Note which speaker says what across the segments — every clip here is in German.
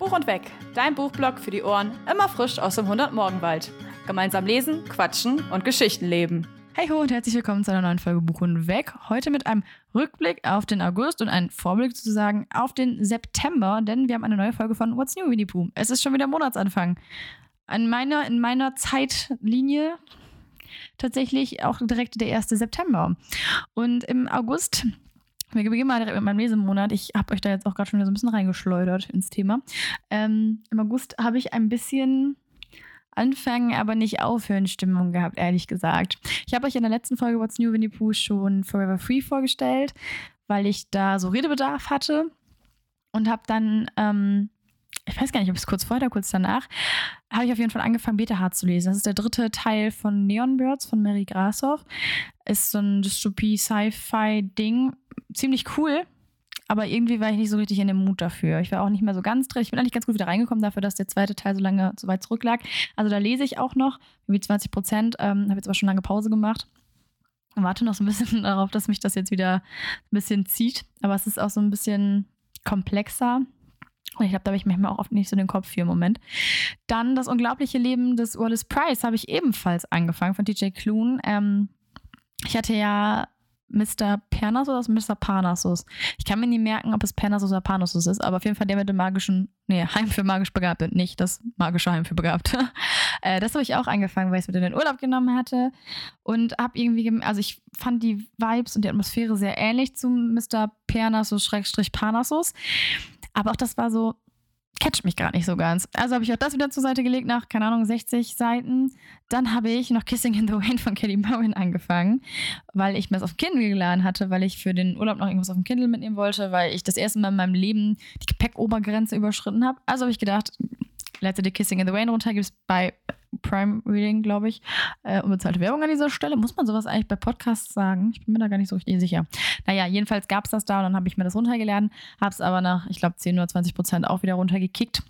Speaker 1: Buch und Weg, dein Buchblog für die Ohren, immer frisch aus dem 100-Morgenwald. Gemeinsam lesen, quatschen und Geschichten leben.
Speaker 2: Hey ho und herzlich willkommen zu einer neuen Folge Buch und Weg. Heute mit einem Rückblick auf den August und einem Vorblick sozusagen auf den September, denn wir haben eine neue Folge von What's New Winnie Pooh. Es ist schon wieder Monatsanfang. An meiner, in meiner Zeitlinie tatsächlich auch direkt der 1. September. Und im August wir beginnen mal direkt mit meinem Lesemonat. Ich habe euch da jetzt auch gerade schon wieder so ein bisschen reingeschleudert ins Thema. Ähm, Im August habe ich ein bisschen Anfangen, aber nicht aufhören Stimmung gehabt, ehrlich gesagt. Ich habe euch in der letzten Folge What's New Winnie Pooh schon Forever Free vorgestellt, weil ich da so Redebedarf hatte und habe dann, ähm, ich weiß gar nicht, ob es kurz vorher oder kurz danach, habe ich auf jeden Fall angefangen, Beta Hard zu lesen. Das ist der dritte Teil von Neon Birds von Mary Grashoff. Ist so ein Dystopie-Sci-Fi-Ding ziemlich cool, aber irgendwie war ich nicht so richtig in dem Mut dafür. Ich war auch nicht mehr so ganz drin. Ich bin eigentlich ganz gut wieder reingekommen dafür, dass der zweite Teil so lange so weit zurücklag. Also da lese ich auch noch, wie 20 Prozent. Ähm, habe jetzt aber schon lange Pause gemacht. Warte noch so ein bisschen darauf, dass mich das jetzt wieder ein bisschen zieht. Aber es ist auch so ein bisschen komplexer. Und ich glaube, da habe ich manchmal auch oft nicht so den Kopf für im Moment. Dann das unglaubliche Leben des Wallace Price habe ich ebenfalls angefangen von DJ Kloon. Ähm, ich hatte ja Mr. Pernasus oder Mr. Parnassus. Ich kann mir nie merken, ob es Pernasus oder Parnassus ist, aber auf jeden Fall der mit dem magischen, nee, Heim für magisch Begabte, nicht das magische Heim für Begabte. äh, das habe ich auch angefangen, weil ich es mit in den Urlaub genommen hatte und habe irgendwie, also ich fand die Vibes und die Atmosphäre sehr ähnlich zu Mr. Pernasus-Parnassus, aber auch das war so, catcht mich gerade nicht so ganz. Also habe ich auch das wieder zur Seite gelegt nach, keine Ahnung, 60 Seiten. Dann habe ich noch Kissing in the Rain von Kelly Bowen angefangen, weil ich mir das auf Kindle geladen hatte, weil ich für den Urlaub noch irgendwas auf dem Kindle mitnehmen wollte, weil ich das erste Mal in meinem Leben die Gepäckobergrenze überschritten habe. Also habe ich gedacht, Letzte Kissing in the Rain runter gibt es bei Prime Reading, glaube ich. Äh, unbezahlte Werbung an dieser Stelle. Muss man sowas eigentlich bei Podcasts sagen? Ich bin mir da gar nicht so richtig sicher. Naja, jedenfalls gab es das da und dann habe ich mir das runtergeladen, habe es aber nach, ich glaube, 10 oder 20 Prozent auch wieder runtergekickt.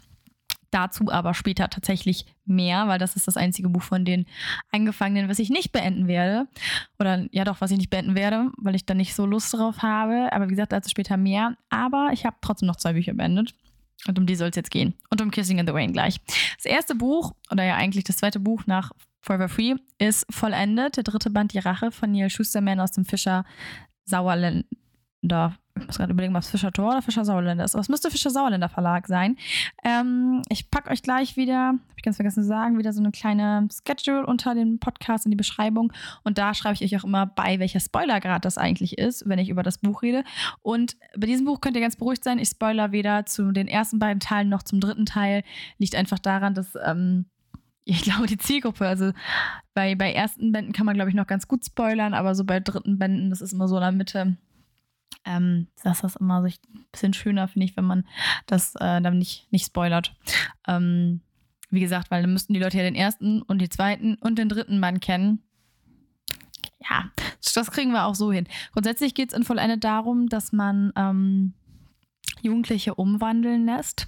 Speaker 2: Dazu aber später tatsächlich mehr, weil das ist das einzige Buch von den Eingefangenen, was ich nicht beenden werde. Oder ja doch, was ich nicht beenden werde, weil ich da nicht so Lust drauf habe. Aber wie gesagt, dazu später mehr. Aber ich habe trotzdem noch zwei Bücher beendet. Und um die soll es jetzt gehen. Und um Kissing in the Rain gleich. Das erste Buch, oder ja eigentlich das zweite Buch nach Forever Free, ist vollendet. Der dritte Band, Die Rache von Neil Schusterman aus dem Fischer Sauerländer ich muss gerade überlegen, es Fischer Tor oder Fischer Sauerländer ist. Aber es müsste Fischer Sauerländer Verlag sein. Ähm, ich packe euch gleich wieder, habe ich ganz vergessen zu sagen, wieder so eine kleine Schedule unter dem Podcast in die Beschreibung. Und da schreibe ich euch auch immer bei, welcher Spoilergrad das eigentlich ist, wenn ich über das Buch rede. Und bei diesem Buch könnt ihr ganz beruhigt sein. Ich spoiler weder zu den ersten beiden Teilen noch zum dritten Teil. Liegt einfach daran, dass. Ähm, ich glaube, die Zielgruppe, also bei, bei ersten Bänden kann man, glaube ich, noch ganz gut spoilern, aber so bei dritten Bänden, das ist immer so in der Mitte, ähm, das ist immer so ein bisschen schöner, finde ich, wenn man das äh, dann nicht, nicht spoilert. Ähm, wie gesagt, weil dann müssten die Leute ja den ersten und den zweiten und den dritten Mann kennen. Ja, das kriegen wir auch so hin. Grundsätzlich geht es in Vollendet darum, dass man ähm, Jugendliche umwandeln lässt.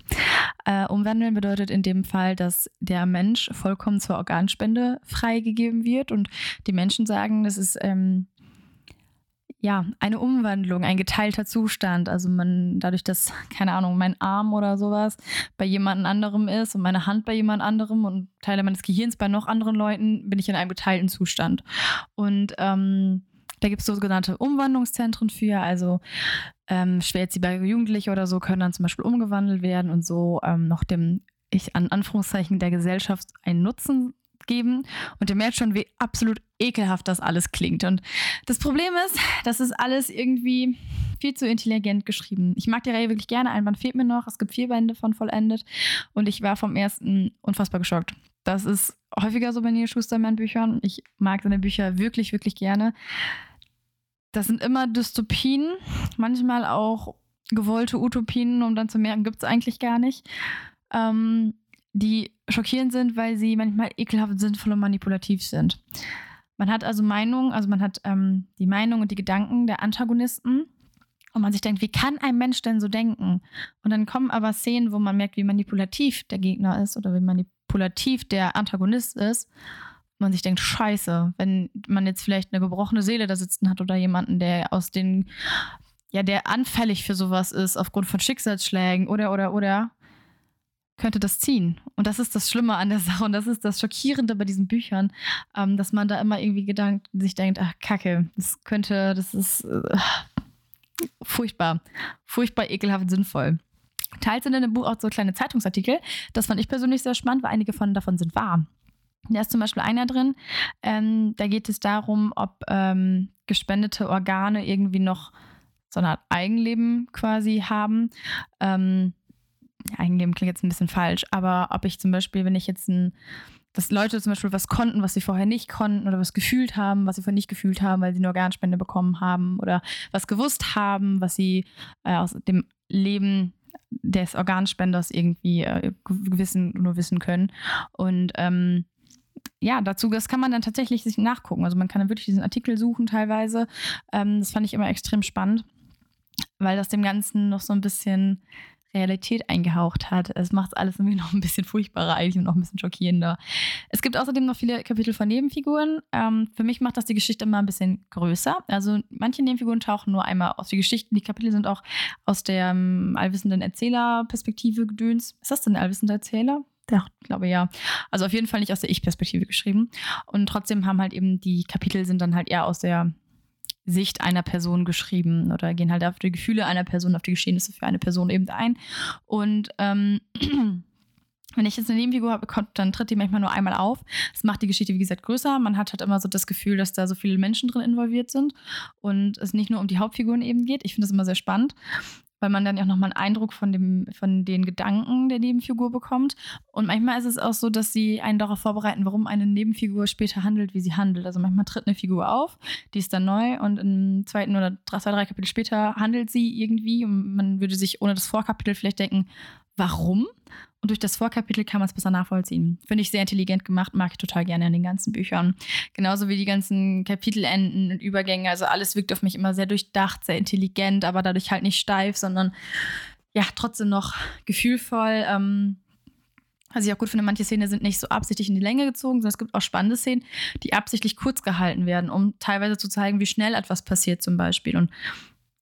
Speaker 2: Äh, umwandeln bedeutet in dem Fall, dass der Mensch vollkommen zur Organspende freigegeben wird und die Menschen sagen, das ist ähm, ja, eine Umwandlung, ein geteilter Zustand. Also man, dadurch, dass, keine Ahnung, mein Arm oder sowas bei jemand anderem ist und meine Hand bei jemand anderem und Teile meines Gehirns bei noch anderen Leuten, bin ich in einem geteilten Zustand. Und ähm, da gibt es sogenannte Umwandlungszentren für, also ähm, schwer erziehbare Jugendliche oder so können dann zum Beispiel umgewandelt werden und so ähm, noch dem, ich an Anführungszeichen, der Gesellschaft einen Nutzen geben. Und ihr merkt schon, wie absolut ekelhaft das alles klingt. Und das Problem ist, das ist alles irgendwie viel zu intelligent geschrieben. Ich mag die Reihe wirklich gerne. Ein Band fehlt mir noch. Es gibt vier Bände von vollendet. Und ich war vom ersten unfassbar geschockt. Das ist häufiger so bei Neil Schusterman-Büchern. Ich mag seine Bücher wirklich, wirklich gerne. Das sind immer Dystopien, manchmal auch gewollte Utopien, um dann zu merken, gibt es eigentlich gar nicht. Ähm, die schockierend sind, weil sie manchmal ekelhaft sinnvoll und manipulativ sind. Man hat also Meinungen, also man hat ähm, die Meinung und die Gedanken der Antagonisten und man sich denkt, wie kann ein Mensch denn so denken? Und dann kommen aber Szenen, wo man merkt, wie manipulativ der Gegner ist oder wie manipulativ der Antagonist ist. Man sich denkt, scheiße, wenn man jetzt vielleicht eine gebrochene Seele da sitzen hat oder jemanden, der aus den, ja, der anfällig für sowas ist aufgrund von Schicksalsschlägen oder, oder, oder, könnte das ziehen. Und das ist das Schlimme an der Sache und das ist das Schockierende bei diesen Büchern, ähm, dass man da immer irgendwie gedankt, sich denkt, ach Kacke, das könnte, das ist äh, furchtbar, furchtbar ekelhaft sinnvoll. Teils sind in dem Buch auch so kleine Zeitungsartikel. Das fand ich persönlich sehr spannend, weil einige von davon sind wahr. Da ist zum Beispiel einer drin, ähm, da geht es darum, ob ähm, gespendete Organe irgendwie noch so eine Art Eigenleben quasi haben. Ähm, Eigenleben klingt jetzt ein bisschen falsch, aber ob ich zum Beispiel, wenn ich jetzt ein, dass Leute zum Beispiel was konnten, was sie vorher nicht konnten oder was gefühlt haben, was sie vorher nicht gefühlt haben, weil sie eine Organspende bekommen haben oder was gewusst haben, was sie äh, aus dem Leben des Organspenders irgendwie äh, wissen, nur wissen können. Und ähm, ja, dazu, das kann man dann tatsächlich sich nachgucken. Also man kann dann wirklich diesen Artikel suchen teilweise. Ähm, das fand ich immer extrem spannend, weil das dem Ganzen noch so ein bisschen Realität eingehaucht hat. Es macht alles irgendwie noch ein bisschen furchtbarer eigentlich und noch ein bisschen schockierender. Es gibt außerdem noch viele Kapitel von Nebenfiguren. Ähm, für mich macht das die Geschichte immer ein bisschen größer. Also manche Nebenfiguren tauchen nur einmal aus. Die Geschichten, die Kapitel sind auch aus der ähm, allwissenden Erzählerperspektive gedöns. Ist das denn ein allwissender Erzähler? Ja, ich glaube ja. Also auf jeden Fall nicht aus der Ich-Perspektive geschrieben. Und trotzdem haben halt eben die Kapitel sind dann halt eher aus der Sicht einer Person geschrieben oder gehen halt auf die Gefühle einer Person, auf die Geschehnisse für eine Person eben ein. Und ähm, wenn ich jetzt eine Nebenfigur habe, dann tritt die manchmal nur einmal auf. Das macht die Geschichte, wie gesagt, größer. Man hat halt immer so das Gefühl, dass da so viele Menschen drin involviert sind und es nicht nur um die Hauptfiguren eben geht. Ich finde das immer sehr spannend weil man dann ja auch nochmal einen Eindruck von, dem, von den Gedanken der Nebenfigur bekommt. Und manchmal ist es auch so, dass sie einen darauf vorbereiten, warum eine Nebenfigur später handelt, wie sie handelt. Also manchmal tritt eine Figur auf, die ist dann neu und im zweiten oder zwei, drei Kapitel später handelt sie irgendwie und man würde sich ohne das Vorkapitel vielleicht denken, warum? Und durch das Vorkapitel kann man es besser nachvollziehen. Finde ich sehr intelligent gemacht, mag ich total gerne in den ganzen Büchern. Genauso wie die ganzen Kapitelenden und Übergänge. Also alles wirkt auf mich immer sehr durchdacht, sehr intelligent, aber dadurch halt nicht steif, sondern ja, trotzdem noch gefühlvoll. Ähm, was ich auch gut finde, manche Szenen sind nicht so absichtlich in die Länge gezogen, sondern es gibt auch spannende Szenen, die absichtlich kurz gehalten werden, um teilweise zu zeigen, wie schnell etwas passiert zum Beispiel. Und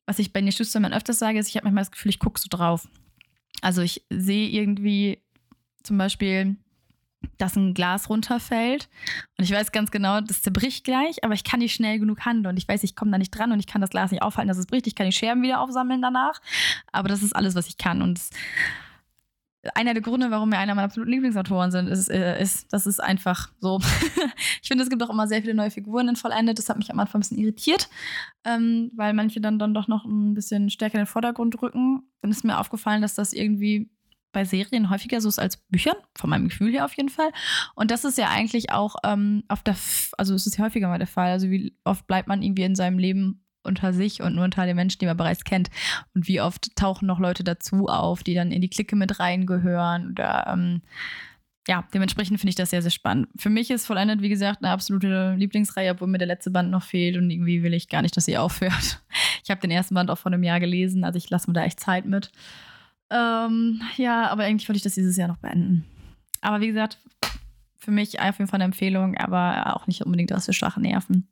Speaker 2: was ich bei den Schustermann öfters sage, ist, ich habe manchmal das Gefühl, ich gucke so drauf. Also ich sehe irgendwie zum Beispiel, dass ein Glas runterfällt und ich weiß ganz genau, das zerbricht gleich, aber ich kann nicht schnell genug handeln und ich weiß, ich komme da nicht dran und ich kann das Glas nicht aufhalten, dass es bricht. Ich kann die Scherben wieder aufsammeln danach, aber das ist alles, was ich kann und es einer der Gründe, warum wir einer meiner absoluten Lieblingsautoren sind, ist, äh, ist das ist einfach so. ich finde, es gibt auch immer sehr viele neue Figuren in Vollendet. Das hat mich am Anfang ein bisschen irritiert, ähm, weil manche dann, dann doch noch ein bisschen stärker in den Vordergrund rücken. Dann ist mir aufgefallen, dass das irgendwie bei Serien häufiger so ist als Büchern, von meinem Gefühl her auf jeden Fall. Und das ist ja eigentlich auch ähm, auf der, F also es ist ja häufiger mal der Fall. Also wie oft bleibt man irgendwie in seinem Leben unter sich und nur unter den Menschen, die man bereits kennt. Und wie oft tauchen noch Leute dazu auf, die dann in die Clique mit reingehören oder ähm, ja, dementsprechend finde ich das sehr, sehr spannend. Für mich ist Vollendet, wie gesagt, eine absolute Lieblingsreihe, obwohl mir der letzte Band noch fehlt und irgendwie will ich gar nicht, dass sie aufhört. Ich habe den ersten Band auch vor einem Jahr gelesen, also ich lasse mir da echt Zeit mit. Ähm, ja, aber eigentlich wollte ich das dieses Jahr noch beenden. Aber wie gesagt, für mich auf jeden Fall eine Empfehlung, aber auch nicht unbedingt aus für schwache Nerven.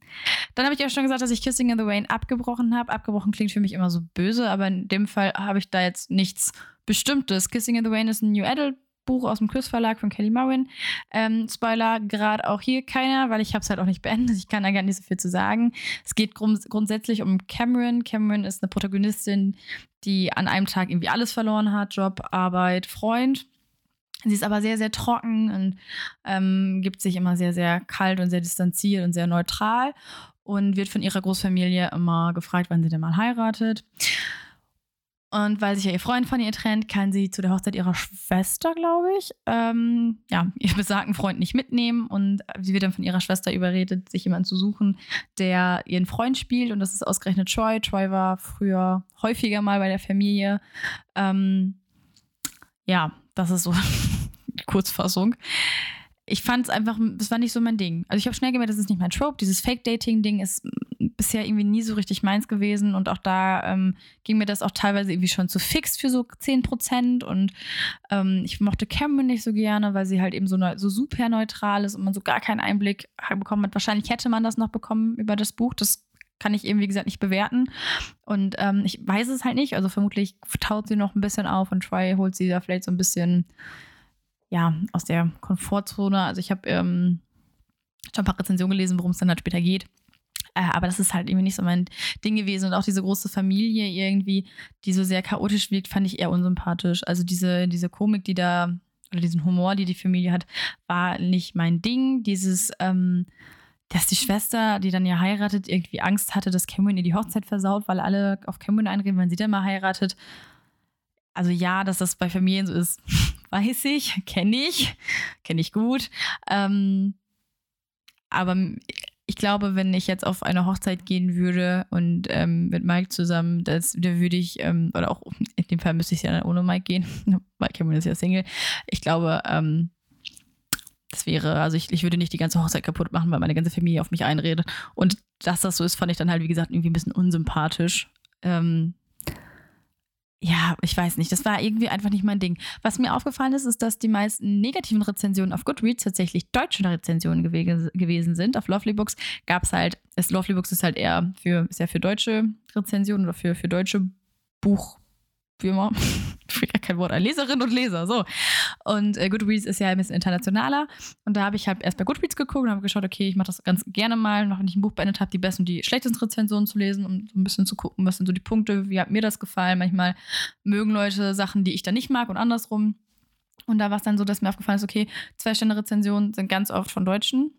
Speaker 2: Dann habe ich ja schon gesagt, dass ich Kissing in the Rain abgebrochen habe. Abgebrochen klingt für mich immer so böse, aber in dem Fall habe ich da jetzt nichts Bestimmtes. Kissing in the Rain ist ein New Adult Buch aus dem Chris Verlag von Kelly Morin. Ähm, Spoiler, gerade auch hier keiner, weil ich habe es halt auch nicht beendet. Ich kann da gar nicht so viel zu sagen. Es geht grund grundsätzlich um Cameron. Cameron ist eine Protagonistin, die an einem Tag irgendwie alles verloren hat. Job, Arbeit, Freund Sie ist aber sehr, sehr trocken und ähm, gibt sich immer sehr, sehr kalt und sehr distanziert und sehr neutral und wird von ihrer Großfamilie immer gefragt, wann sie denn mal heiratet. Und weil sich ja ihr Freund von ihr trennt, kann sie zu der Hochzeit ihrer Schwester, glaube ich, ähm, ja, ihr besagten Freund nicht mitnehmen. Und sie wird dann von ihrer Schwester überredet, sich jemanden zu suchen, der ihren Freund spielt. Und das ist ausgerechnet Troy. Troy war früher häufiger mal bei der Familie. Ähm, ja, das ist so die Kurzfassung. Ich fand es einfach, das war nicht so mein Ding. Also ich habe schnell gemerkt, das ist nicht mein Trope. Dieses Fake-Dating-Ding ist bisher irgendwie nie so richtig meins gewesen. Und auch da ähm, ging mir das auch teilweise irgendwie schon zu fix für so 10%. Und ähm, ich mochte Cameron nicht so gerne, weil sie halt eben so, so super neutral ist und man so gar keinen Einblick bekommen hat. Wahrscheinlich hätte man das noch bekommen über das Buch. Das kann ich eben, wie gesagt, nicht bewerten. Und ähm, ich weiß es halt nicht. Also vermutlich taut sie noch ein bisschen auf und Troy holt sie da vielleicht so ein bisschen ja, aus der Komfortzone. Also ich habe ähm, schon ein paar Rezensionen gelesen, worum es dann halt später geht. Äh, aber das ist halt irgendwie nicht so mein Ding gewesen. Und auch diese große Familie irgendwie, die so sehr chaotisch wirkt, fand ich eher unsympathisch. Also diese, diese Komik, die da, oder diesen Humor, die die Familie hat, war nicht mein Ding. Dieses, ähm, dass die Schwester, die dann ja heiratet, irgendwie Angst hatte, dass Cameron ihr die Hochzeit versaut, weil alle auf Cameron einreden, wenn sie dann mal heiratet. Also ja, dass das bei Familien so ist, weiß ich, kenne ich, kenne ich gut. Ähm, aber ich glaube, wenn ich jetzt auf eine Hochzeit gehen würde und ähm, mit Mike zusammen, das, da würde ich, ähm, oder auch in dem Fall müsste ich ja dann ohne Mike gehen, weil Cameron ist ja Single. Ich glaube, ähm, das wäre, also ich, ich würde nicht die ganze Hochzeit kaputt machen, weil meine ganze Familie auf mich einredet. Und dass das so ist, fand ich dann halt, wie gesagt, irgendwie ein bisschen unsympathisch. Ähm, ja, ich weiß nicht. Das war irgendwie einfach nicht mein Ding. Was mir aufgefallen ist, ist, dass die meisten negativen Rezensionen auf Goodreads tatsächlich deutsche Rezensionen gew gewesen sind. Auf Lovely Books gab es halt, es, Lovely Books ist halt eher für, ist ja für deutsche Rezensionen oder für, für deutsche Buch, wie immer, ich gar kein Wort, Leserinnen und Leser, so. Und äh, Goodreads ist ja ein bisschen internationaler. Und da habe ich halt erst bei Goodreads geguckt und habe geschaut, okay, ich mache das ganz gerne mal, noch wenn ich ein Buch beendet habe, die besten und die schlechtesten Rezensionen zu lesen, um so ein bisschen zu gucken, was sind so die Punkte, wie hat mir das gefallen. Manchmal mögen Leute Sachen, die ich dann nicht mag und andersrum. Und da war es dann so, dass mir aufgefallen ist, okay, zwei Stände Rezensionen sind ganz oft von Deutschen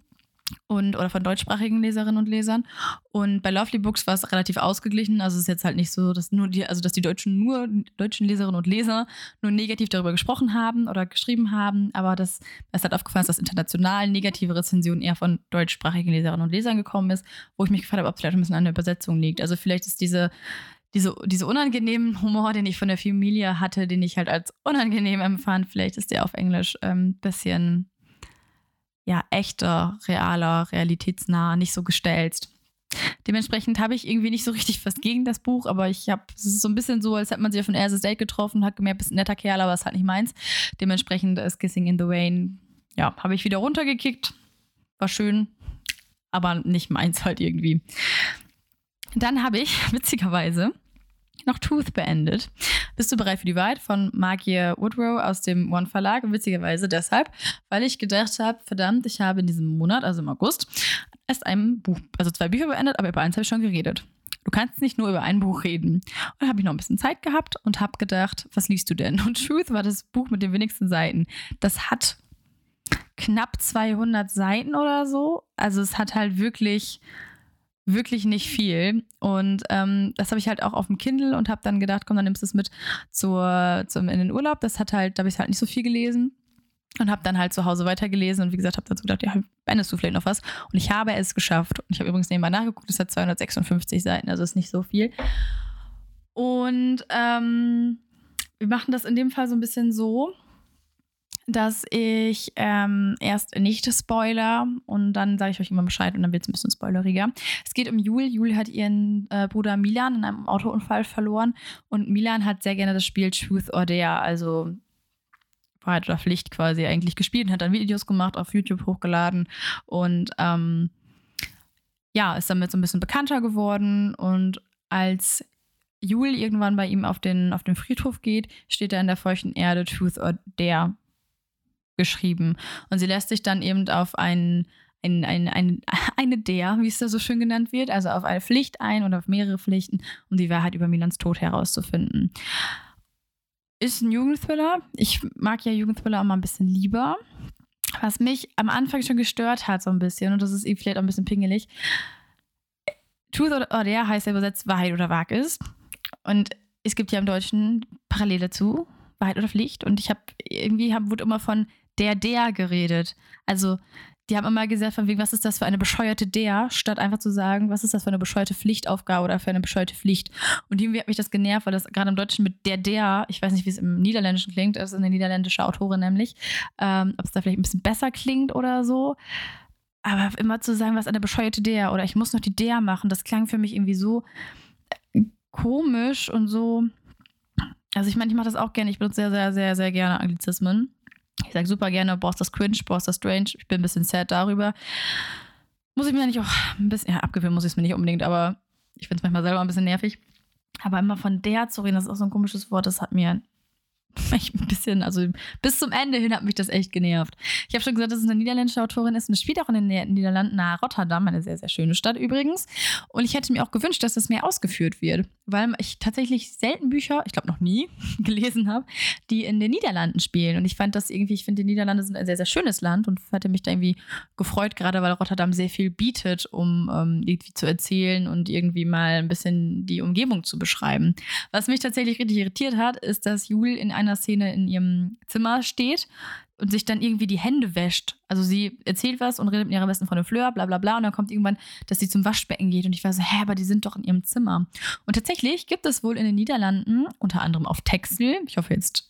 Speaker 2: und oder von deutschsprachigen Leserinnen und Lesern. Und bei Lovely Books war es relativ ausgeglichen. Also es ist jetzt halt nicht so, dass nur die, also dass die Deutschen nur deutschen Leserinnen und Leser nur negativ darüber gesprochen haben oder geschrieben haben, aber das, es hat aufgefallen, dass international negative Rezensionen eher von deutschsprachigen Leserinnen und Lesern gekommen ist, wo ich mich gefragt habe, ob es vielleicht ein bisschen an der Übersetzung liegt. Also vielleicht ist diese diese, diese unangenehmen Humor, den ich von der Familie hatte, den ich halt als unangenehm empfand, vielleicht ist der auf Englisch ein ähm, bisschen ja, echter, realer, realitätsnah, nicht so gestelzt. Dementsprechend habe ich irgendwie nicht so richtig was gegen das Buch, aber ich habe, es ist so ein bisschen so, als hätte man sich auf ein erstes Date getroffen, hat gemerkt, bist ein netter Kerl, aber es ist halt nicht meins. Dementsprechend ist Kissing in the Rain, ja, habe ich wieder runtergekickt. War schön, aber nicht meins halt irgendwie. Dann habe ich, witzigerweise, noch Tooth beendet. Bist du bereit für die Wahrheit von Margie Woodrow aus dem One Verlag? Witzigerweise deshalb, weil ich gedacht habe, verdammt, ich habe in diesem Monat, also im August, erst ein Buch, also zwei Bücher beendet, aber über eins habe ich schon geredet. Du kannst nicht nur über ein Buch reden. Und habe ich noch ein bisschen Zeit gehabt und habe gedacht, was liest du denn? Und Truth war das Buch mit den wenigsten Seiten. Das hat knapp 200 Seiten oder so. Also es hat halt wirklich wirklich nicht viel. Und ähm, das habe ich halt auch auf dem Kindle und habe dann gedacht, komm, dann nimmst du es mit zur, zum, in den Urlaub. Das hat halt, da habe ich halt nicht so viel gelesen. Und habe dann halt zu Hause weitergelesen und wie gesagt, habe dazu gedacht, ja, beendest du vielleicht noch was. Und ich habe es geschafft. Und ich habe übrigens nebenbei nachgeguckt, es hat 256 Seiten, also ist nicht so viel. Und ähm, wir machen das in dem Fall so ein bisschen so, dass ich ähm, erst nicht spoiler und dann sage ich euch immer Bescheid und dann wird es ein bisschen spoileriger. Es geht um Jul. Jul hat ihren äh, Bruder Milan in einem Autounfall verloren und Milan hat sehr gerne das Spiel Truth or Dare, also Wahrheit oder Pflicht quasi eigentlich gespielt und hat dann Videos gemacht, auf YouTube hochgeladen und ähm, ja, ist damit so ein bisschen bekannter geworden und als Jul irgendwann bei ihm auf den, auf den Friedhof geht, steht er in der feuchten Erde Truth or Dare geschrieben. Und sie lässt sich dann eben auf einen ein, ein, ein, eine der, wie es da so schön genannt wird, also auf eine Pflicht ein oder auf mehrere Pflichten, um die Wahrheit über Milans Tod herauszufinden. Ist ein Jugendthriller. Ich mag ja Jugendthriller immer ein bisschen lieber. Was mich am Anfang schon gestört hat, so ein bisschen, und das ist vielleicht auch ein bisschen pingelig. Truth or Dare heißt ja übersetzt Wahrheit oder Wag ist. Und es gibt ja im Deutschen parallel dazu Wahrheit oder Pflicht. Und ich habe irgendwie hab, wurde immer von der der geredet. Also die haben immer gesagt, von wegen, was ist das für eine bescheuerte der, statt einfach zu sagen, was ist das für eine bescheuerte Pflichtaufgabe oder für eine bescheuerte Pflicht. Und irgendwie hat mich das genervt, weil das gerade im Deutschen mit der der, ich weiß nicht, wie es im Niederländischen klingt, das ist eine niederländische Autorin nämlich, ähm, ob es da vielleicht ein bisschen besser klingt oder so. Aber immer zu sagen, was eine bescheuerte der oder ich muss noch die der machen, das klang für mich irgendwie so komisch und so. Also ich meine, ich mache das auch gerne. Ich benutze sehr, sehr, sehr, sehr gerne Anglizismen. Ich sage super gerne, brauchst das cringe, brauchst das strange. Ich bin ein bisschen sad darüber. Muss ich mir nicht auch ein bisschen, ja, abgewöhnen muss ich es mir nicht unbedingt, aber ich finde es manchmal selber ein bisschen nervig. Aber immer von der zu reden, das ist auch so ein komisches Wort, das hat mir, ich ein bisschen, also bis zum Ende hin hat mich das echt genervt. Ich habe schon gesagt, dass es eine niederländische Autorin ist und es spielt auch in den Niederlanden nahe Rotterdam, eine sehr, sehr schöne Stadt übrigens. Und ich hätte mir auch gewünscht, dass das mehr ausgeführt wird, weil ich tatsächlich selten Bücher, ich glaube noch nie, gelesen habe, die in den Niederlanden spielen. Und ich fand das irgendwie, ich finde, die Niederlande sind ein sehr, sehr schönes Land und hatte mich da irgendwie gefreut, gerade weil Rotterdam sehr viel bietet, um ähm, irgendwie zu erzählen und irgendwie mal ein bisschen die Umgebung zu beschreiben. Was mich tatsächlich richtig irritiert hat, ist, dass Jul in einer Szene in ihrem Zimmer steht und sich dann irgendwie die Hände wäscht. Also sie erzählt was und redet mit ihrer besten Freundin Fleur, bla bla bla. Und dann kommt irgendwann, dass sie zum Waschbecken geht. Und ich war so, hä, aber die sind doch in ihrem Zimmer. Und tatsächlich gibt es wohl in den Niederlanden, unter anderem auf Texel, ich hoffe jetzt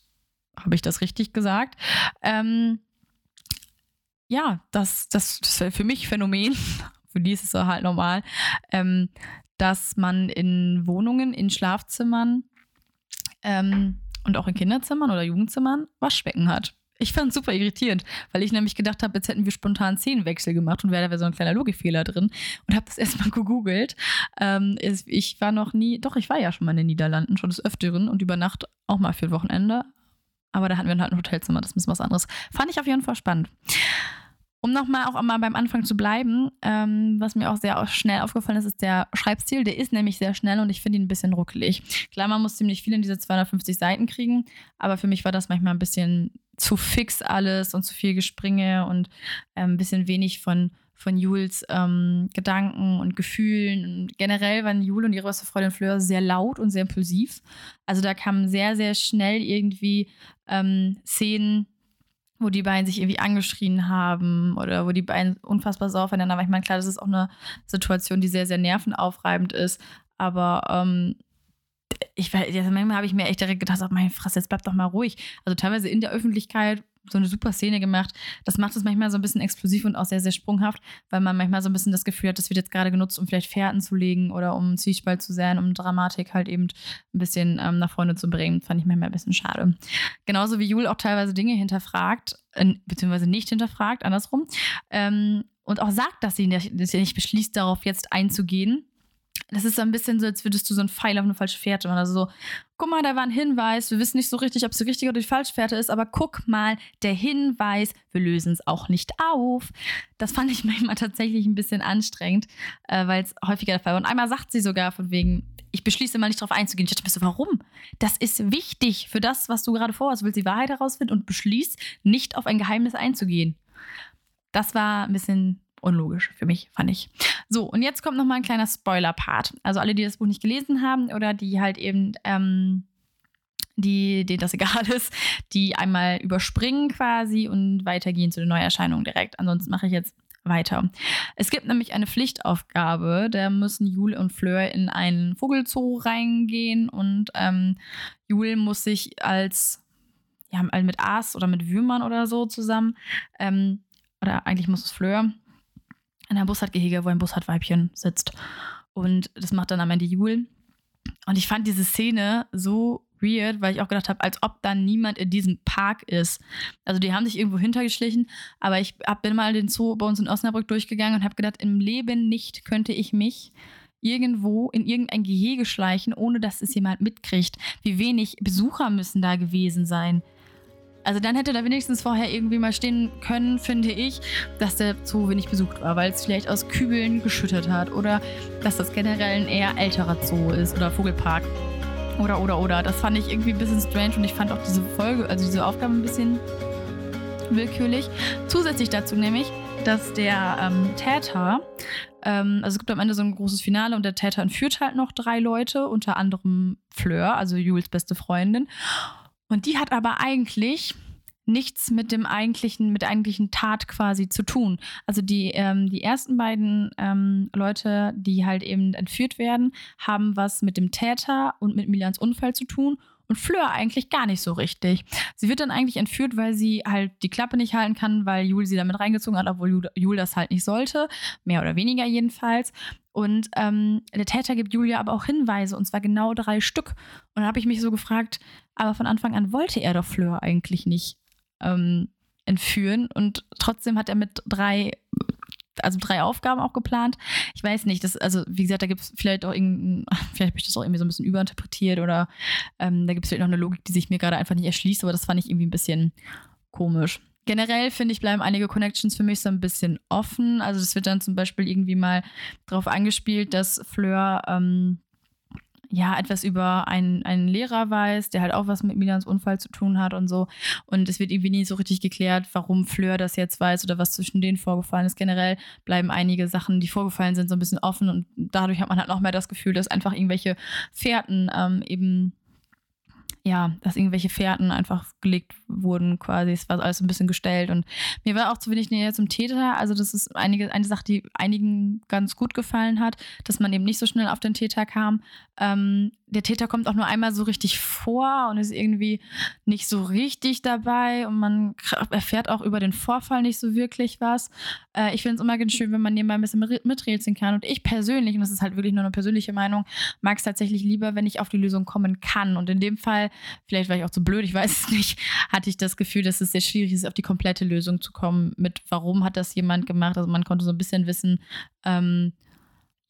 Speaker 2: habe ich das richtig gesagt, ähm, ja, das, das, das wäre für mich Phänomen. für die ist es halt normal, ähm, dass man in Wohnungen, in Schlafzimmern ähm, und auch in Kinderzimmern oder Jugendzimmern Waschbecken hat. Ich fand es super irritierend, weil ich nämlich gedacht habe, jetzt hätten wir spontan Szenenwechsel gemacht und wäre da so ein kleiner Logikfehler drin und habe das erstmal gegoogelt. Ähm, ich war noch nie, doch, ich war ja schon mal in den Niederlanden, schon des Öfteren und über Nacht auch mal für ein Wochenende. Aber da hatten wir halt ein Hotelzimmer, das ist was anderes. Fand ich auf jeden Fall spannend. Um nochmal auch mal beim Anfang zu bleiben, ähm, was mir auch sehr schnell aufgefallen ist, ist der Schreibstil. Der ist nämlich sehr schnell und ich finde ihn ein bisschen ruckelig. Klar, man muss ziemlich viel in diese 250 Seiten kriegen, aber für mich war das manchmal ein bisschen zu fix alles und zu viel Gespringe und ein bisschen wenig von, von Jules ähm, Gedanken und Gefühlen. Und generell waren Jule und ihre beste Freundin Fleur sehr laut und sehr impulsiv. Also da kamen sehr, sehr schnell irgendwie ähm, Szenen, wo die beiden sich irgendwie angeschrien haben oder wo die beiden unfassbar sauer aufeinander waren. Ich meine, klar, das ist auch eine Situation, die sehr, sehr nervenaufreibend ist. Aber ähm, ich also manchmal habe ich mir echt direkt gedacht, oh mein Fresse, jetzt bleib doch mal ruhig. Also teilweise in der Öffentlichkeit so eine super Szene gemacht. Das macht es manchmal so ein bisschen explosiv und auch sehr, sehr sprunghaft, weil man manchmal so ein bisschen das Gefühl hat, das wird jetzt gerade genutzt, um vielleicht Fährten zu legen oder um Zwiespalt zu sein, um Dramatik halt eben ein bisschen ähm, nach vorne zu bringen. Fand ich manchmal ein bisschen schade. Genauso wie Jule auch teilweise Dinge hinterfragt, äh, beziehungsweise nicht hinterfragt, andersrum. Ähm, und auch sagt, dass sie nicht, dass sie nicht beschließt, darauf jetzt einzugehen das ist so ein bisschen so, als würdest du so ein Pfeil auf eine falsche Fährte machen. Also so, guck mal, da war ein Hinweis. Wir wissen nicht so richtig, ob es die richtige oder die falsche Fährte ist, aber guck mal, der Hinweis, wir lösen es auch nicht auf. Das fand ich manchmal tatsächlich ein bisschen anstrengend, äh, weil es häufiger der Fall war. Und einmal sagt sie sogar von wegen, ich beschließe mal nicht darauf einzugehen. Ich dachte mir so, warum? Das ist wichtig für das, was du gerade vorhast. Du willst die Wahrheit herausfinden und beschließt, nicht auf ein Geheimnis einzugehen. Das war ein bisschen unlogisch für mich, fand ich. So, und jetzt kommt nochmal ein kleiner Spoiler-Part. Also alle, die das Buch nicht gelesen haben oder die halt eben, ähm, die, denen das egal ist, die einmal überspringen quasi und weitergehen zu den Neuerscheinungen direkt. Ansonsten mache ich jetzt weiter. Es gibt nämlich eine Pflichtaufgabe, da müssen Jule und Fleur in einen Vogelzoo reingehen und ähm, Jule muss sich als ja, mit Aas oder mit Würmern oder so zusammen, ähm, oder eigentlich muss es Fleur, in einem Bussardgehege, wo ein Bussardweibchen sitzt. Und das macht dann am Ende Jul. Und ich fand diese Szene so weird, weil ich auch gedacht habe, als ob dann niemand in diesem Park ist. Also die haben sich irgendwo hintergeschlichen, aber ich hab, bin mal den Zoo bei uns in Osnabrück durchgegangen und habe gedacht, im Leben nicht könnte ich mich irgendwo in irgendein Gehege schleichen, ohne dass es jemand mitkriegt. Wie wenig Besucher müssen da gewesen sein. Also dann hätte da wenigstens vorher irgendwie mal stehen können, finde ich, dass der Zoo wenig besucht war, weil es vielleicht aus Kübeln geschüttet hat oder dass das generell ein eher älterer Zoo ist oder Vogelpark. Oder, oder, oder. Das fand ich irgendwie ein bisschen strange und ich fand auch diese Folge, also diese Aufgabe ein bisschen willkürlich. Zusätzlich dazu nämlich, dass der ähm, Täter, ähm, also es gibt am Ende so ein großes Finale und der Täter entführt halt noch drei Leute, unter anderem Fleur, also Jules beste Freundin. Und die hat aber eigentlich nichts mit dem eigentlichen, mit der eigentlichen Tat quasi zu tun. Also die, ähm, die ersten beiden ähm, Leute, die halt eben entführt werden, haben was mit dem Täter und mit Milans Unfall zu tun und Fleur eigentlich gar nicht so richtig. Sie wird dann eigentlich entführt, weil sie halt die Klappe nicht halten kann, weil Jul sie damit reingezogen hat, obwohl Jul das halt nicht sollte. Mehr oder weniger jedenfalls. Und ähm, der Täter gibt Julia aber auch Hinweise, und zwar genau drei Stück. Und dann habe ich mich so gefragt, aber von Anfang an wollte er doch Fleur eigentlich nicht ähm, entführen. Und trotzdem hat er mit drei also drei Aufgaben auch geplant. Ich weiß nicht, das, also wie gesagt, da gibt es vielleicht auch irgendein, vielleicht habe ich das auch irgendwie so ein bisschen überinterpretiert oder ähm, da gibt es vielleicht noch eine Logik, die sich mir gerade einfach nicht erschließt, aber das fand ich irgendwie ein bisschen komisch. Generell finde ich, bleiben einige Connections für mich so ein bisschen offen. Also es wird dann zum Beispiel irgendwie mal darauf angespielt, dass Fleur ähm, ja, etwas über einen, einen Lehrer weiß, der halt auch was mit Milans Unfall zu tun hat und so. Und es wird irgendwie nie so richtig geklärt, warum Fleur das jetzt weiß oder was zwischen denen vorgefallen ist. Generell bleiben einige Sachen, die vorgefallen sind, so ein bisschen offen und dadurch hat man halt noch mehr das Gefühl, dass einfach irgendwelche Fährten ähm, eben ja, dass irgendwelche Fährten einfach gelegt wurden, quasi. Es war alles ein bisschen gestellt und mir war auch zu wenig Nähe zum Täter. Also, das ist einige, eine Sache, die einigen ganz gut gefallen hat, dass man eben nicht so schnell auf den Täter kam. Ähm, der Täter kommt auch nur einmal so richtig vor und ist irgendwie nicht so richtig dabei und man erfährt auch über den Vorfall nicht so wirklich was. Äh, ich finde es immer ganz schön, wenn man nebenbei ein bisschen miträtseln kann. Und ich persönlich, und das ist halt wirklich nur eine persönliche Meinung, mag es tatsächlich lieber, wenn ich auf die Lösung kommen kann. Und in dem Fall, vielleicht war ich auch zu blöd, ich weiß es nicht, hatte ich das Gefühl, dass es sehr schwierig ist, auf die komplette Lösung zu kommen. Mit warum hat das jemand gemacht? Also man konnte so ein bisschen wissen, ähm,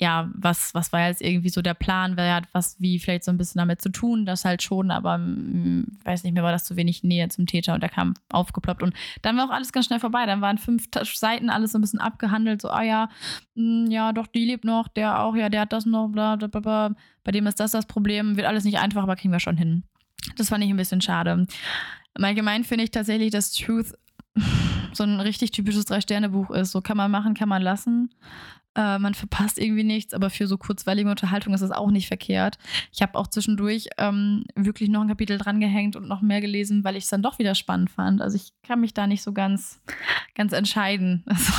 Speaker 2: ja, was, was war jetzt irgendwie so der Plan, wer hat was wie vielleicht so ein bisschen damit zu tun, das halt schon, aber mh, mm, weiß nicht mehr, war das zu wenig Nähe zum Täter und der kam aufgeploppt und dann war auch alles ganz schnell vorbei. Dann waren fünf Seiten alles so ein bisschen abgehandelt, so, ah ja, mh, mm, ja, doch, die lebt noch, der auch, ja, der hat das noch, bla, bla, bla, bla. bei dem ist das das Problem, wird alles nicht einfach, aber kriegen wir schon hin. Das fand ich ein bisschen schade. Im Allgemeinen finde ich tatsächlich, dass Truth so ein richtig typisches Drei-Sterne-Buch ist. So kann man machen, kann man lassen. Äh, man verpasst irgendwie nichts, aber für so kurzweilige Unterhaltung ist das auch nicht verkehrt. Ich habe auch zwischendurch ähm, wirklich noch ein Kapitel drangehängt und noch mehr gelesen, weil ich es dann doch wieder spannend fand. Also ich kann mich da nicht so ganz, ganz entscheiden, also,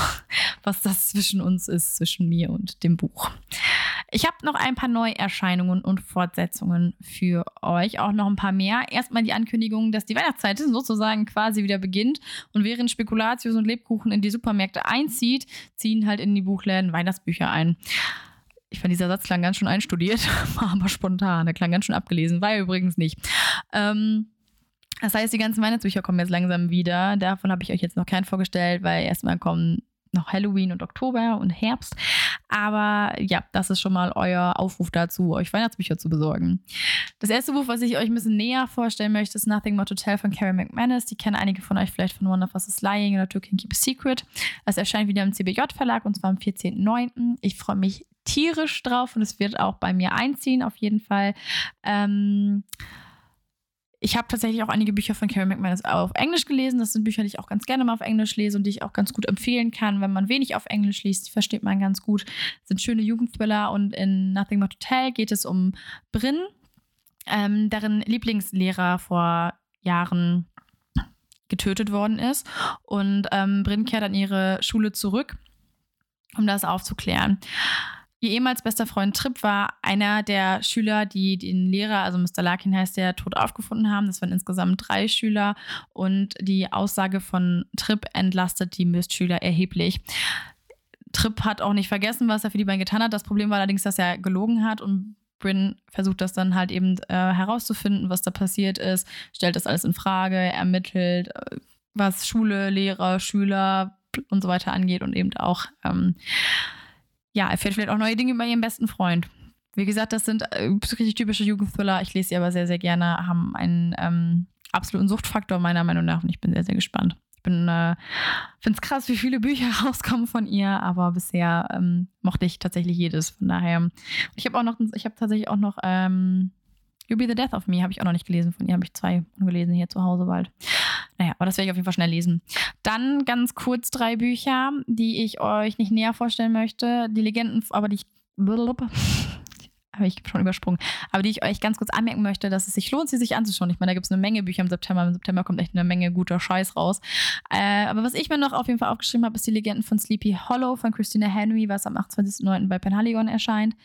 Speaker 2: was das zwischen uns ist, zwischen mir und dem Buch. Ich habe noch ein paar Neuerscheinungen und Fortsetzungen für euch, auch noch ein paar mehr. Erstmal die Ankündigung, dass die Weihnachtszeit sozusagen quasi wieder beginnt und während Spekulatius und Lebkuchen in die Supermärkte einzieht, ziehen halt in die Buchläden Weihnachtsbücher ein. Ich fand, dieser Satz klang ganz schön einstudiert, war aber spontan. Der klang ganz schön abgelesen, war übrigens nicht. Ähm, das heißt, die ganzen Weihnachtsbücher kommen jetzt langsam wieder. Davon habe ich euch jetzt noch keinen vorgestellt, weil erstmal kommen noch Halloween und Oktober und Herbst. Aber ja, das ist schon mal euer Aufruf dazu, euch Weihnachtsbücher zu besorgen. Das erste Buch, was ich euch ein bisschen näher vorstellen möchte, ist Nothing More to Tell von Carrie McManus. Die kennen einige von euch vielleicht von One of Us is Lying oder Two Keep a Secret. Es erscheint wieder im CBJ-Verlag und zwar am 14.09. Ich freue mich tierisch drauf und es wird auch bei mir einziehen, auf jeden Fall. Ähm, ich habe tatsächlich auch einige Bücher von Carrie McManus auf Englisch gelesen. Das sind Bücher, die ich auch ganz gerne mal auf Englisch lese und die ich auch ganz gut empfehlen kann, wenn man wenig auf Englisch liest. Versteht man ganz gut. Das sind schöne Jugendthriller und in Nothing But Hotel geht es um Bryn, ähm, deren Lieblingslehrer vor Jahren getötet worden ist. Und ähm, Bryn kehrt an ihre Schule zurück, um das aufzuklären. Ihr ehemals bester Freund Tripp war einer der Schüler, die den Lehrer, also Mr. Larkin heißt der, tot aufgefunden haben. Das waren insgesamt drei Schüler und die Aussage von Tripp entlastet die Mistschüler erheblich. Tripp hat auch nicht vergessen, was er für die beiden getan hat. Das Problem war allerdings, dass er gelogen hat und Bryn versucht das dann halt eben äh, herauszufinden, was da passiert ist, stellt das alles in Frage, ermittelt, äh, was Schule, Lehrer, Schüler und so weiter angeht und eben auch ähm, ja, erfährt vielleicht auch neue Dinge über ihren besten Freund. Wie gesagt, das sind äh, richtig typische Jugendthriller. Ich lese sie aber sehr, sehr gerne, haben einen ähm, absoluten Suchtfaktor meiner Meinung nach und ich bin sehr, sehr gespannt. Ich bin, äh, finde es krass, wie viele Bücher rauskommen von ihr, aber bisher ähm, mochte ich tatsächlich jedes. Von daher, ich habe auch noch, ich habe tatsächlich auch noch ähm, You'll Be the Death of Me, habe ich auch noch nicht gelesen. Von ihr habe ich zwei gelesen hier zu Hause bald. Naja, aber das werde ich auf jeden Fall schnell lesen. Dann ganz kurz drei Bücher, die ich euch nicht näher vorstellen möchte. Die Legenden, aber die ich habe ich schon übersprungen, aber die ich euch ganz kurz anmerken möchte, dass es sich lohnt, sie sich anzuschauen. Ich meine, da gibt es eine Menge Bücher im September. Im September kommt echt eine Menge guter Scheiß raus. Äh, aber was ich mir noch auf jeden Fall aufgeschrieben habe, ist die Legenden von Sleepy Hollow von Christina Henry, was am 28.09. bei Penhaligon erscheint.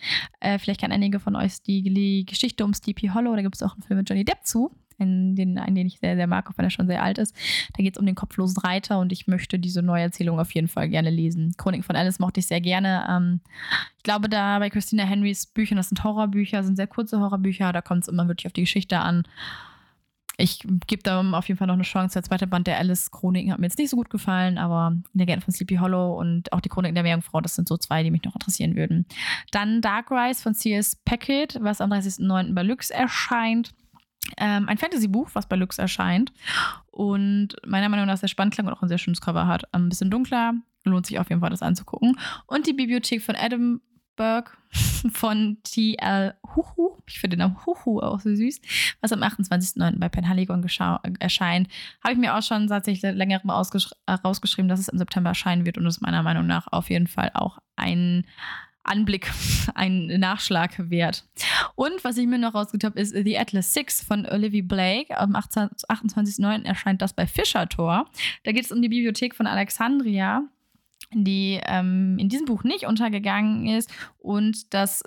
Speaker 2: Äh, vielleicht kennen einige von euch die, die Geschichte um Sleepy Hollow. Da gibt es auch einen Film mit Johnny Depp zu einen, den, einen, den ich sehr, sehr mag, auch wenn er schon sehr alt ist. Da geht es um den kopflosen Reiter und ich möchte diese Neuerzählung auf jeden Fall gerne lesen. Chronik von Alice mochte ich sehr gerne. Ähm, ich glaube, da bei Christina Henrys Büchern, das sind Horrorbücher, sind sehr kurze Horrorbücher, da kommt es immer wirklich auf die Geschichte an. ich gebe da auf jeden Fall noch eine Chance. Der zweite Band der Alice-Chroniken hat mir jetzt nicht so gut gefallen, aber der Legende von Sleepy Hollow und auch die Chroniken der Meerjungfrau, das sind so zwei, die mich noch interessieren würden. Dann Dark Rise von C.S. Packet, was am 30.09. bei Lux erscheint. Ähm, ein Fantasy-Buch, was bei Lux erscheint. Und meiner Meinung nach sehr spannend klang und auch ein sehr schönes Cover hat. Ein bisschen dunkler, lohnt sich auf jeden Fall, das anzugucken. Und die Bibliothek von Adam Burke von T.L. Huhu. Ich finde den Namen Huhu auch so süß. Was am 28.09. bei Penhaligon erscheint. Habe ich mir auch schon seit längerem äh, rausgeschrieben, dass es im September erscheinen wird und ist meiner Meinung nach auf jeden Fall auch ein Anblick, ein Nachschlag wert. Und was ich mir noch rausgesucht habe, ist The Atlas 6 von Olivia Blake. Am 28.09. erscheint das bei Fischer Tor. Da geht es um die Bibliothek von Alexandria die ähm, in diesem Buch nicht untergegangen ist und das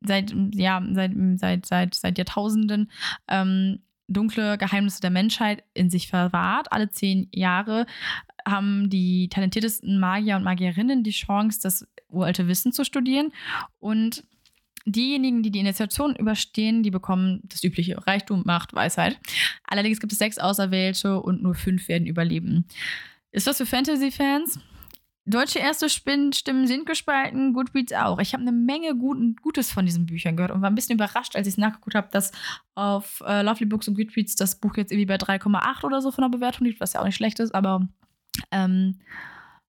Speaker 2: seit, ja, seit, seit, seit, seit Jahrtausenden ähm, dunkle Geheimnisse der Menschheit in sich verwahrt. Alle zehn Jahre haben die talentiertesten Magier und Magierinnen die Chance, das uralte Wissen zu studieren. Und diejenigen, die die Initiation überstehen, die bekommen das übliche Reichtum, Macht, Weisheit. Allerdings gibt es sechs Auserwählte und nur fünf werden überleben. Ist was für Fantasy-Fans? Deutsche erste Stimmen sind gespalten, Goodreads auch. Ich habe eine Menge Guten, Gutes von diesen Büchern gehört und war ein bisschen überrascht, als ich es nachgeguckt habe, dass auf äh, Lovely Books und Goodreads das Buch jetzt irgendwie bei 3,8 oder so von der Bewertung liegt, was ja auch nicht schlecht ist, aber ähm,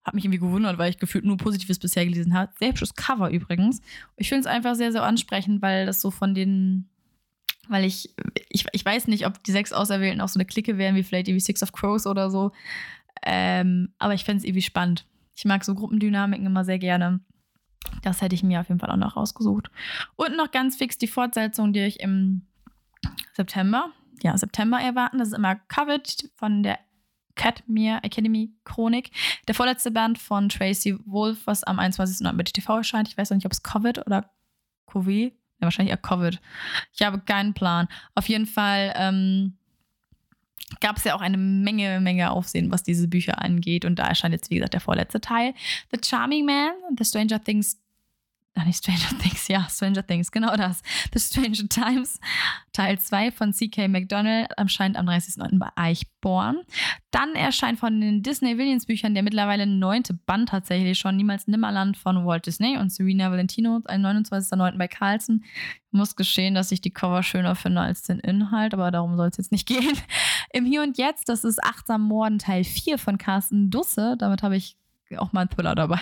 Speaker 2: habe mich irgendwie gewundert, weil ich gefühlt nur Positives bisher gelesen habe. Sehr hübsches Cover übrigens. Ich finde es einfach sehr, sehr ansprechend, weil das so von den weil ich, ich, ich weiß nicht, ob die sechs Auserwählten auch so eine Clique wären, wie vielleicht irgendwie Six of Crows oder so. Ähm, aber ich fände es irgendwie spannend. Ich mag so Gruppendynamiken immer sehr gerne. Das hätte ich mir auf jeden Fall auch noch rausgesucht. Und noch ganz fix die Fortsetzung, die ich im September, ja, September erwarten. Das ist immer Covered von der Catmere Academy Chronik. Der vorletzte Band von Tracy Wolf, was am 21. bei TV erscheint. Ich weiß noch nicht, ob es Covid oder Covid. Ja, wahrscheinlich eher Covid. Ich habe keinen Plan. Auf jeden Fall ähm, gab es ja auch eine Menge, Menge Aufsehen, was diese Bücher angeht. Und da erscheint jetzt, wie gesagt, der vorletzte Teil. The Charming Man, The Stranger Things Ach, nicht Stranger Things, ja, Stranger Things, genau das. The Stranger Times, Teil 2 von C.K. McDonald, erscheint am 30.09. bei Eichborn. Dann erscheint von den Disney Williams Büchern der mittlerweile neunte Band tatsächlich schon, Niemals Nimmerland von Walt Disney und Serena Valentino, ein 29.09. bei Carlson. Ich muss geschehen, dass ich die Cover schöner finde als den Inhalt, aber darum soll es jetzt nicht gehen. Im Hier und Jetzt, das ist Achtsam Morden Teil 4 von Carsten Dusse. Damit habe ich auch mal ein Thriller dabei.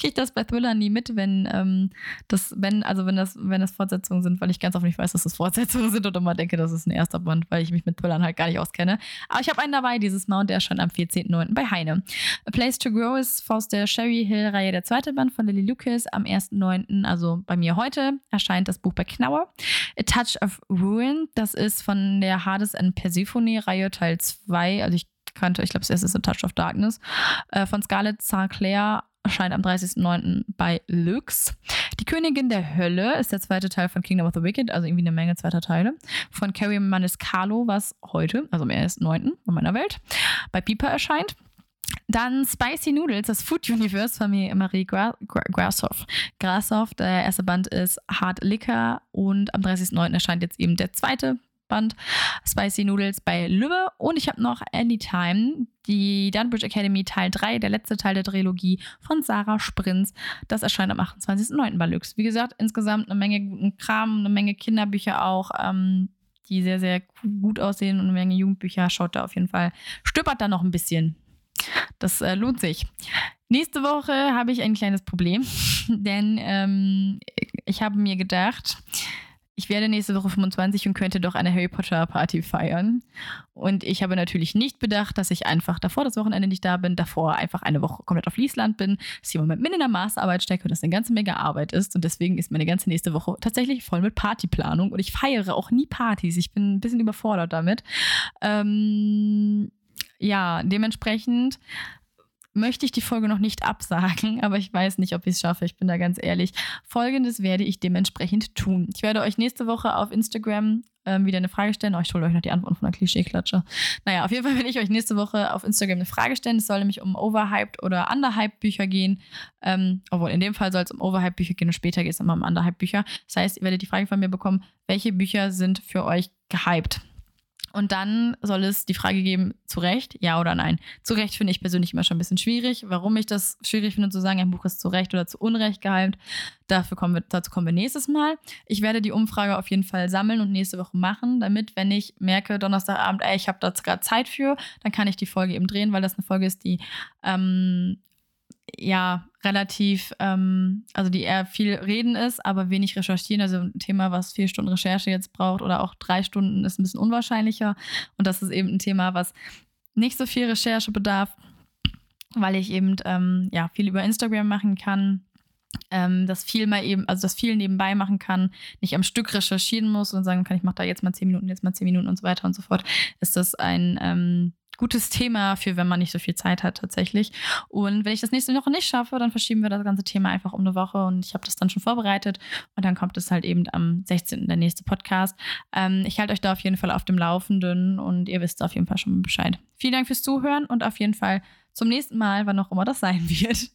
Speaker 2: Ich kriege das bei Thriller nie mit, wenn ähm, das, wenn, also wenn das, wenn das Fortsetzungen sind, weil ich ganz oft nicht weiß, dass das Fortsetzungen sind und immer denke, das ist ein erster Band, weil ich mich mit Thrillern halt gar nicht auskenne. Aber ich habe einen dabei dieses Mal und der erscheint am 14.09. bei Heine. A Place to Grow ist aus der Sherry Hill-Reihe der zweite Band von Lily Lucas. Am 1.09., also bei mir heute, erscheint das Buch bei Knauer. A Touch of Ruin, das ist von der Hades and Persephone-Reihe Teil 2. Also ich kannte. Ich glaube, das erste ist A Touch of Darkness. Äh, von Scarlett St. Erscheint am 30.09. bei Lux. Die Königin der Hölle ist der zweite Teil von Kingdom of the Wicked, also irgendwie eine Menge zweiter Teile. Von Carrie Maniscalo, was heute, also am 1.9. von meiner Welt, bei Piper erscheint. Dann Spicy Noodles, das Food Universe von mir Marie Gra Gra Grashoff. Grashoff, der erste Band ist Hard Liquor und am 30.09. erscheint jetzt eben der zweite Band Spicy Noodles bei Lübbe. Und ich habe noch Anytime, die Dunbridge Academy Teil 3, der letzte Teil der Trilogie von Sarah Sprinz. Das erscheint am 28.09. bei Lux. Wie gesagt, insgesamt eine Menge guten Kram, eine Menge Kinderbücher auch. Ähm, die sehr, sehr gut aussehen und eine Menge Jugendbücher. Schaut da auf jeden Fall, stöbert da noch ein bisschen. Das äh, lohnt sich. Nächste Woche habe ich ein kleines Problem, denn ähm, ich habe mir gedacht, ich werde nächste Woche 25 und könnte doch eine Harry Potter Party feiern. Und ich habe natürlich nicht bedacht, dass ich einfach davor das Wochenende nicht da bin, davor einfach eine Woche komplett auf Liesland bin, dass ich im Moment mit in der Masterarbeit stecke und das eine ganze Menge Arbeit ist. Und deswegen ist meine ganze nächste Woche tatsächlich voll mit Partyplanung. Und ich feiere auch nie Partys. Ich bin ein bisschen überfordert damit. Ähm, ja, dementsprechend möchte ich die Folge noch nicht absagen, aber ich weiß nicht, ob ich es schaffe. Ich bin da ganz ehrlich. Folgendes werde ich dementsprechend tun. Ich werde euch nächste Woche auf Instagram ähm, wieder eine Frage stellen. Oh, ich hole euch noch die Antworten von der Klischeeklatsche. Naja, auf jeden Fall werde ich euch nächste Woche auf Instagram eine Frage stellen. Es soll nämlich um Overhyped oder Underhyped Bücher gehen. Ähm, obwohl in dem Fall soll es um Overhyped Bücher gehen und später geht es immer um Underhyped Bücher. Das heißt, ihr werdet die Frage von mir bekommen, welche Bücher sind für euch gehyped? Und dann soll es die Frage geben, zu Recht, ja oder nein. Zu Recht finde ich persönlich immer schon ein bisschen schwierig. Warum ich das schwierig finde, zu sagen, ein Buch ist zu Recht oder zu Unrecht gehypt, dafür kommen wir, dazu kommen wir nächstes Mal. Ich werde die Umfrage auf jeden Fall sammeln und nächste Woche machen, damit, wenn ich merke, Donnerstagabend, ey, ich habe da gerade Zeit für, dann kann ich die Folge eben drehen, weil das eine Folge ist, die ähm, ja relativ, ähm, also die eher viel reden ist, aber wenig recherchieren. Also ein Thema, was vier Stunden Recherche jetzt braucht oder auch drei Stunden, ist ein bisschen unwahrscheinlicher. Und das ist eben ein Thema, was nicht so viel Recherche bedarf, weil ich eben ähm, ja viel über Instagram machen kann. Ähm, das viel mal eben, also das viel nebenbei machen kann, nicht am Stück recherchieren muss und sagen kann, ich mache da jetzt mal zehn Minuten, jetzt mal zehn Minuten und so weiter und so fort, ist das ein ähm, gutes Thema für, wenn man nicht so viel Zeit hat tatsächlich. Und wenn ich das nächste Woche nicht schaffe, dann verschieben wir das ganze Thema einfach um eine Woche und ich habe das dann schon vorbereitet und dann kommt es halt eben am 16. der nächste Podcast. Ähm, ich halte euch da auf jeden Fall auf dem Laufenden und ihr wisst auf jeden Fall schon Bescheid. Vielen Dank fürs Zuhören und auf jeden Fall zum nächsten Mal, wann auch immer das sein wird.